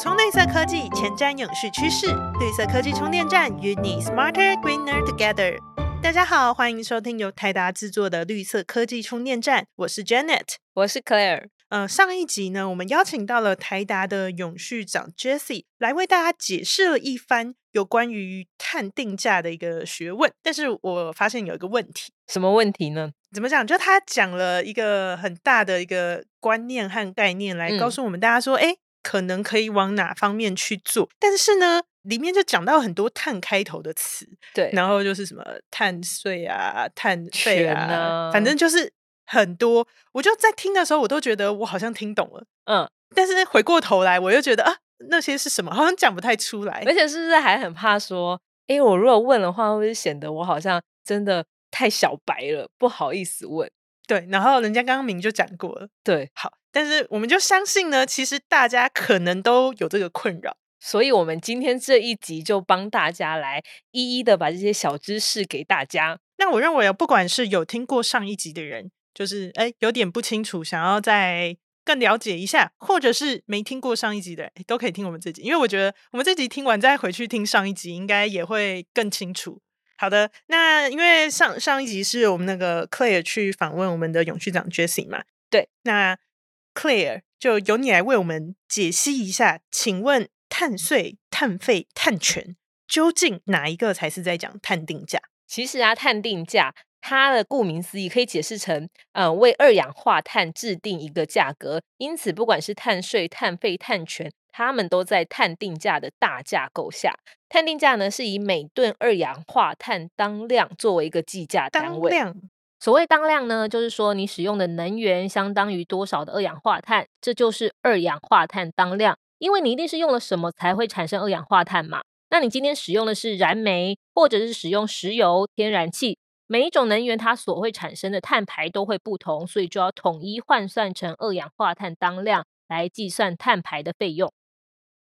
充绿色科技，前瞻永续趋势。绿色科技充电站与你 smarter greener together。大家好，欢迎收听由台达制作的绿色科技充电站，我是 Janet，我是 Claire。呃，上一集呢，我们邀请到了台达的永续长 Jessie 来为大家解释了一番有关于碳定价的一个学问。但是我发现有一个问题，什么问题呢？怎么讲？就他讲了一个很大的一个观念和概念，来告诉我们大家说，哎，可能可以往哪方面去做。但是呢，里面就讲到很多碳开头的词，对，然后就是什么碳税啊、碳费啊，反正就是很多。我就在听的时候，我都觉得我好像听懂了，嗯。但是回过头来，我又觉得啊，那些是什么？好像讲不太出来。而且是不是还很怕说，哎，我如果问的话，会不会显得我好像真的？太小白了，不好意思问。对，然后人家刚刚明就讲过了。对，好，但是我们就相信呢，其实大家可能都有这个困扰，所以我们今天这一集就帮大家来一一的把这些小知识给大家。那我认为啊，不管是有听过上一集的人，就是哎有点不清楚，想要再更了解一下，或者是没听过上一集的，都可以听我们这集，因为我觉得我们这集听完再回去听上一集，应该也会更清楚。好的，那因为上上一集是我们那个 Claire 去访问我们的永续长 Jessie 嘛，对，那 Claire 就由你来为我们解析一下，请问碳税、碳费、碳权究竟哪一个才是在讲碳定价？其实啊，碳定价它的顾名思义可以解释成，呃，为二氧化碳制定一个价格，因此不管是碳税、碳费、碳权。他们都在碳定价的大架构下，碳定价呢是以每吨二氧化碳当量作为一个计价单位。量，所谓当量呢，就是说你使用的能源相当于多少的二氧化碳，这就是二氧化碳当量。因为你一定是用了什么才会产生二氧化碳嘛？那你今天使用的是燃煤，或者是使用石油、天然气，每一种能源它所会产生的碳排都会不同，所以就要统一换算成二氧化碳当量来计算碳排的费用。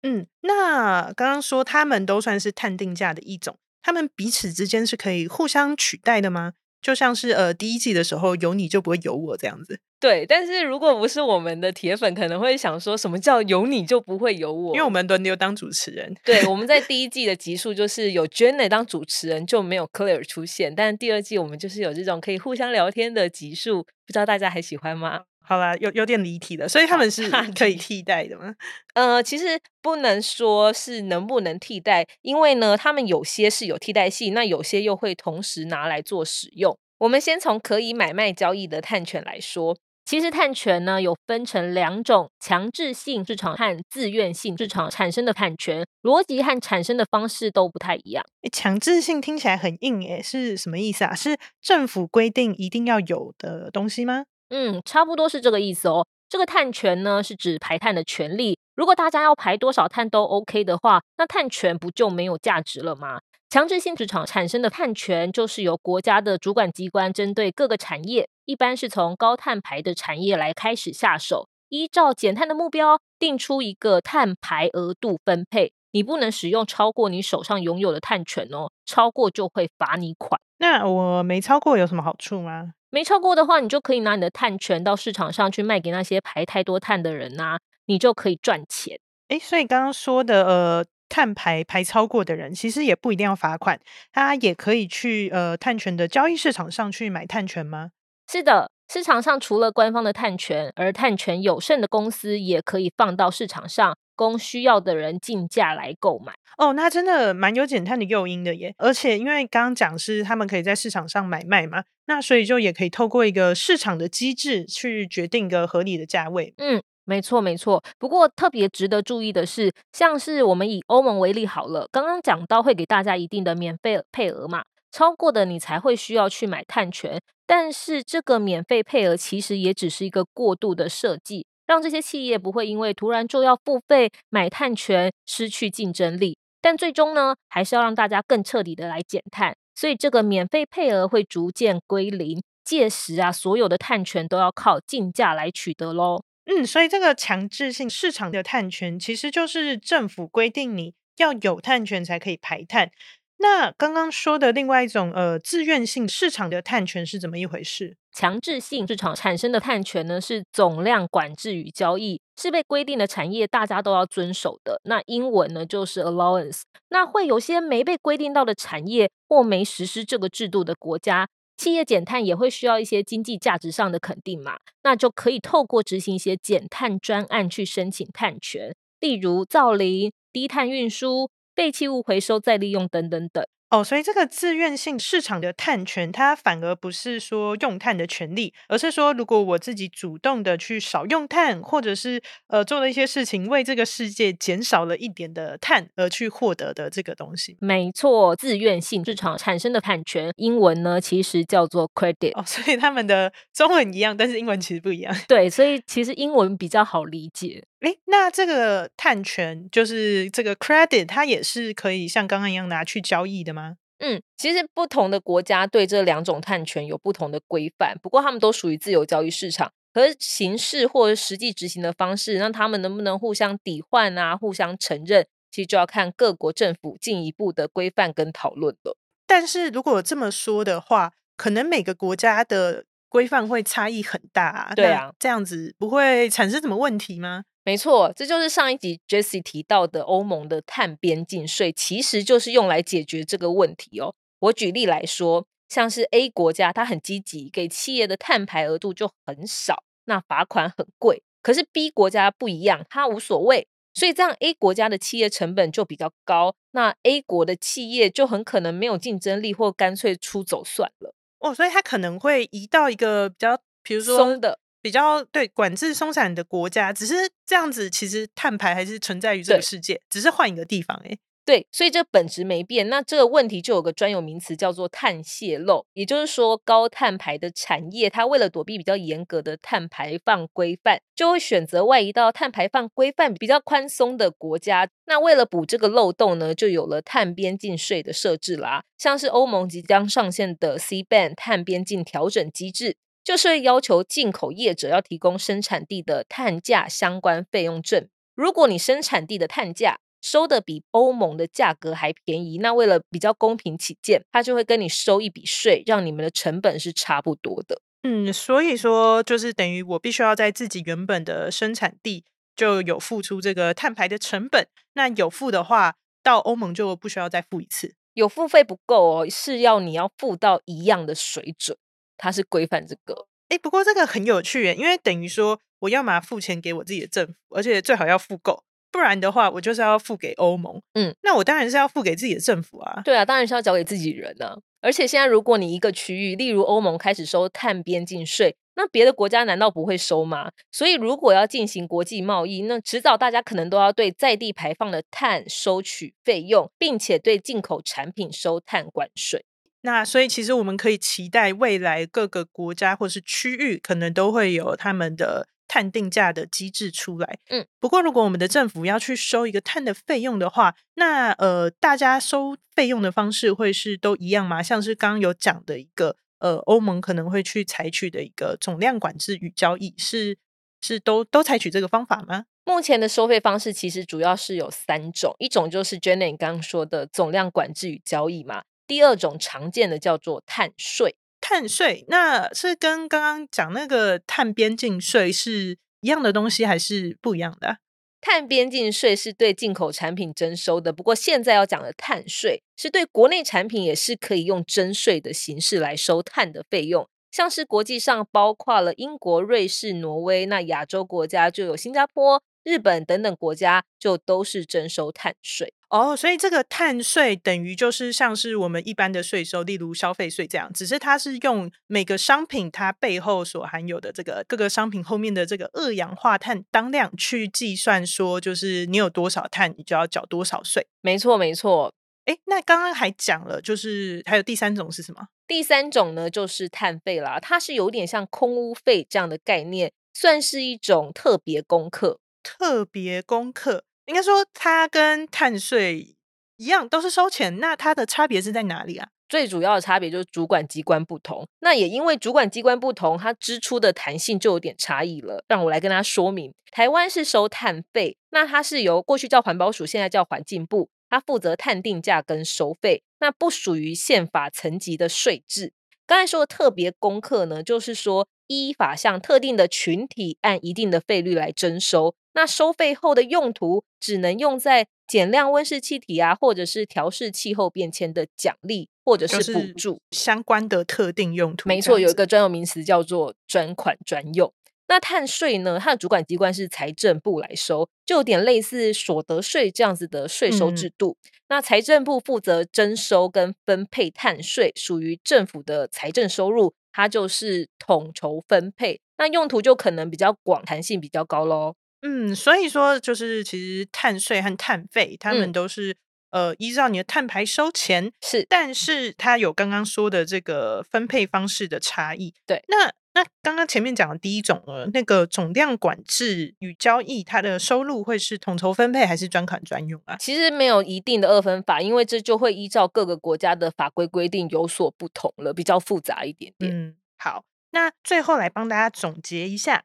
嗯，那刚刚说他们都算是碳定价的一种，他们彼此之间是可以互相取代的吗？就像是呃第一季的时候有你就不会有我这样子。对，但是如果不是我们的铁粉，可能会想说什么叫有你就不会有我？因为我们轮流当主持人。对，我们在 第一季的集数就是有 Jenny 当主持人，就没有 Claire 出现。但第二季我们就是有这种可以互相聊天的集数，不知道大家还喜欢吗？好啦，有有点离题了，所以他们是可以替代的吗？呃，其实不能说是能不能替代，因为呢，他们有些是有替代性，那有些又会同时拿来做使用。我们先从可以买卖交易的碳权来说，其实碳权呢有分成两种：强制性市场和自愿性市场产生的碳权，逻辑和产生的方式都不太一样。强制性听起来很硬诶，是什么意思啊？是政府规定一定要有的东西吗？嗯，差不多是这个意思哦。这个碳权呢，是指排碳的权利。如果大家要排多少碳都 OK 的话，那碳权不就没有价值了吗？强制性市场产生的碳权，就是由国家的主管机关针对各个产业，一般是从高碳排的产业来开始下手，依照减碳的目标，定出一个碳排额度分配。你不能使用超过你手上拥有的碳权哦，超过就会罚你款。那我没超过有什么好处吗？没超过的话，你就可以拿你的碳权到市场上去卖给那些排太多碳的人呐，你就可以赚钱。诶，所以刚刚说的呃，碳排排超过的人，其实也不一定要罚款，他也可以去呃碳权的交易市场上去买碳权吗？是的，市场上除了官方的碳权，而碳权有剩的公司也可以放到市场上。供需要的人竞价来购买哦，那真的蛮有减碳的诱因的耶！而且因为刚刚讲是他们可以在市场上买卖嘛，那所以就也可以透过一个市场的机制去决定一个合理的价位。嗯，没错没错。不过特别值得注意的是，像是我们以欧盟为例好了，刚刚讲到会给大家一定的免费配额嘛，超过的你才会需要去买碳权。但是这个免费配额其实也只是一个过度的设计。让这些企业不会因为突然就要付费买碳权失去竞争力，但最终呢，还是要让大家更彻底的来减碳，所以这个免费配额会逐渐归零，届时啊，所有的碳权都要靠竞价来取得喽。嗯，所以这个强制性市场的碳权其实就是政府规定你要有碳权才可以排碳。那刚刚说的另外一种呃自愿性市场的碳权是怎么一回事？强制性市场产生的碳权呢，是总量管制与交易，是被规定的产业，大家都要遵守的。那英文呢就是 allowance。那会有些没被规定到的产业或没实施这个制度的国家，企业减碳也会需要一些经济价值上的肯定嘛？那就可以透过执行一些减碳专案去申请碳权，例如造林、低碳运输、废弃物回收再利用等等等。哦，所以这个自愿性市场的碳权，它反而不是说用碳的权利，而是说如果我自己主动的去少用碳，或者是呃做了一些事情，为这个世界减少了一点的碳而去获得的这个东西。没错，自愿性市场产生的碳权，英文呢其实叫做 credit。哦，所以他们的中文一样，但是英文其实不一样。对，所以其实英文比较好理解。诶，那这个碳权就是这个 credit，它也是可以像刚刚一样拿去交易的吗？嗯，其实不同的国家对这两种碳权有不同的规范，不过他们都属于自由交易市场。可是形式或者实际执行的方式，让他们能不能互相抵换啊，互相承认，其实就要看各国政府进一步的规范跟讨论了。但是如果这么说的话，可能每个国家的规范会差异很大。啊对啊，这样子不会产生什么问题吗？没错，这就是上一集 Jesse 提到的欧盟的碳边境税，其实就是用来解决这个问题哦。我举例来说，像是 A 国家，它很积极，给企业的碳排额度就很少，那罚款很贵。可是 B 国家不一样，它无所谓，所以这样 A 国家的企业成本就比较高，那 A 国的企业就很可能没有竞争力，或干脆出走算了。哦，所以它可能会移到一个比较，比如说松的。比较对管制松散的国家，只是这样子，其实碳排还是存在于这个世界，只是换一个地方。哎，对，所以这本质没变。那这个问题就有个专有名词叫做碳泄漏，也就是说高碳排的产业，它为了躲避比较严格的碳排放规范，就会选择外移到碳排放规范比较宽松的国家。那为了补这个漏洞呢，就有了碳边境税的设置啦，像是欧盟即将上线的 C ban 碳边境调整机制。就是要求进口业者要提供生产地的碳价相关费用证。如果你生产地的碳价收的比欧盟的价格还便宜，那为了比较公平起见，他就会跟你收一笔税，让你们的成本是差不多的。嗯，所以说就是等于我必须要在自己原本的生产地就有付出这个碳排的成本。那有付的话，到欧盟就不需要再付一次。有付费不够哦，是要你要付到一样的水准。它是规范这个，哎，不过这个很有趣耶，因为等于说我要么付钱给我自己的政府，而且最好要付够，不然的话我就是要付给欧盟。嗯，那我当然是要付给自己的政府啊。对啊，当然是要交给自己人呢。而且现在如果你一个区域，例如欧盟开始收碳边境税，那别的国家难道不会收吗？所以如果要进行国际贸易，那迟早大家可能都要对在地排放的碳收取费用，并且对进口产品收碳关税。那所以其实我们可以期待未来各个国家或是区域可能都会有他们的碳定价的机制出来。嗯，不过如果我们的政府要去收一个碳的费用的话，那呃，大家收费用的方式会是都一样吗？像是刚刚有讲的一个呃，欧盟可能会去采取的一个总量管制与交易，是是都都采取这个方法吗？目前的收费方式其实主要是有三种，一种就是 Jenny 刚刚说的总量管制与交易嘛。第二种常见的叫做碳税，碳税那是跟刚刚讲那个碳边境税是一样的东西，还是不一样的？碳边境税是对进口产品征收的，不过现在要讲的碳税是对国内产品也是可以用征税的形式来收碳的费用，像是国际上包括了英国、瑞士、挪威，那亚洲国家就有新加坡。日本等等国家就都是征收碳税哦，所以这个碳税等于就是像是我们一般的税收，例如消费税这样，只是它是用每个商品它背后所含有的这个各个商品后面的这个二氧化碳当量去计算，说就是你有多少碳，你就要缴多少税。没错，没错。哎，那刚刚还讲了，就是还有第三种是什么？第三种呢，就是碳费啦，它是有点像空屋费这样的概念，算是一种特别功课。特别功课，应该说它跟碳税一样，都是收钱。那它的差别是在哪里啊？最主要的差别就是主管机关不同。那也因为主管机关不同，它支出的弹性就有点差异了。让我来跟大家说明，台湾是收碳费，那它是由过去叫环保署，现在叫环境部，它负责碳定价跟收费，那不属于宪法层级的税制。刚才说的特别功课呢，就是说依法向特定的群体按一定的费率来征收，那收费后的用途只能用在减量温室气体啊，或者是调试气候变迁的奖励或者是补助相关的特定用途。没错，有一个专有名词叫做专款专用。那碳税呢？它的主管机关是财政部来收，就有点类似所得税这样子的税收制度。那财政部负责征收跟分配碳税，属于政府的财政收入，它就是统筹分配。那用途就可能比较广，弹性比较高喽。嗯，所以说就是其实碳税和碳费，他们都是呃依照你的碳排收钱，是，但是它有刚刚说的这个分配方式的差异。对，那。那刚刚前面讲的第一种呢，那个总量管制与交易，它的收入会是统筹分配还是专款专用啊？其实没有一定的二分法，因为这就会依照各个国家的法规规定有所不同了，比较复杂一点点。嗯，好，那最后来帮大家总结一下，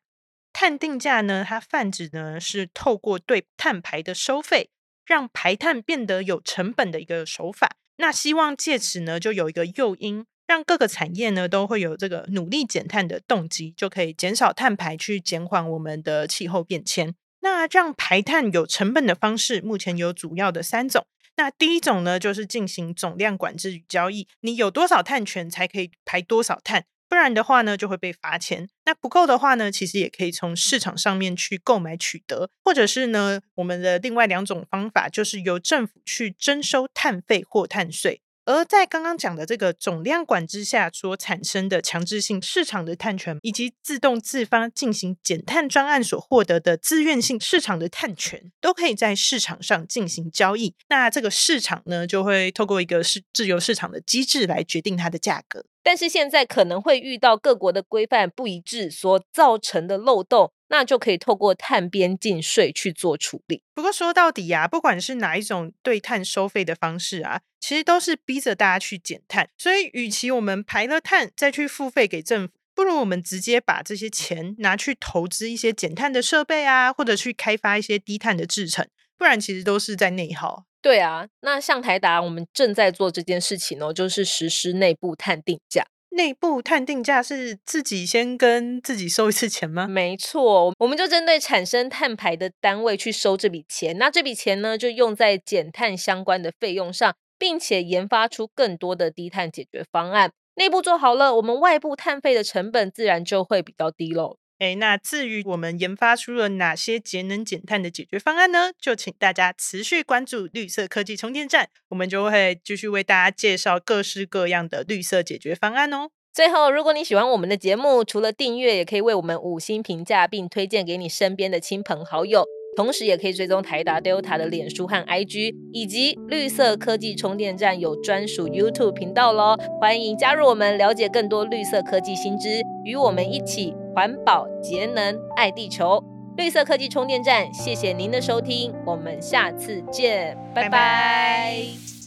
碳定价呢，它泛指呢是透过对碳排的收费，让排碳变得有成本的一个手法。那希望借此呢，就有一个诱因。让各个产业呢都会有这个努力减碳的动机，就可以减少碳排，去减缓我们的气候变迁。那让排碳有成本的方式，目前有主要的三种。那第一种呢，就是进行总量管制与交易，你有多少碳权才可以排多少碳，不然的话呢就会被罚钱。那不够的话呢，其实也可以从市场上面去购买取得，或者是呢，我们的另外两种方法，就是由政府去征收碳费或碳税。而在刚刚讲的这个总量管制下所产生的强制性市场的碳权，以及自动自发进行减碳专案所获得的自愿性市场的碳权，都可以在市场上进行交易。那这个市场呢，就会透过一个是自由市场的机制来决定它的价格。但是现在可能会遇到各国的规范不一致所造成的漏洞。那就可以透过碳边境税去做处理。不过说到底呀，不管是哪一种对碳收费的方式啊，其实都是逼着大家去减碳。所以，与其我们排了碳再去付费给政府，不如我们直接把这些钱拿去投资一些减碳的设备啊，或者去开发一些低碳的制成。不然，其实都是在内耗。对啊，那像台达，我们正在做这件事情哦，就是实施内部碳定价。内部碳定价是自己先跟自己收一次钱吗？没错，我们就针对产生碳排的单位去收这笔钱。那这笔钱呢，就用在减碳相关的费用上，并且研发出更多的低碳解决方案。内部做好了，我们外部碳费的成本自然就会比较低喽。哎，那至于我们研发出了哪些节能减碳的解决方案呢？就请大家持续关注绿色科技充电站，我们就会继续为大家介绍各式各样的绿色解决方案哦。最后，如果你喜欢我们的节目，除了订阅，也可以为我们五星评价，并推荐给你身边的亲朋好友。同时，也可以追踪台达 Delta 的脸书和 IG，以及绿色科技充电站有专属 YouTube 频道喽。欢迎加入我们，了解更多绿色科技新知，与我们一起环保节能爱地球。绿色科技充电站，谢谢您的收听，我们下次见，拜拜。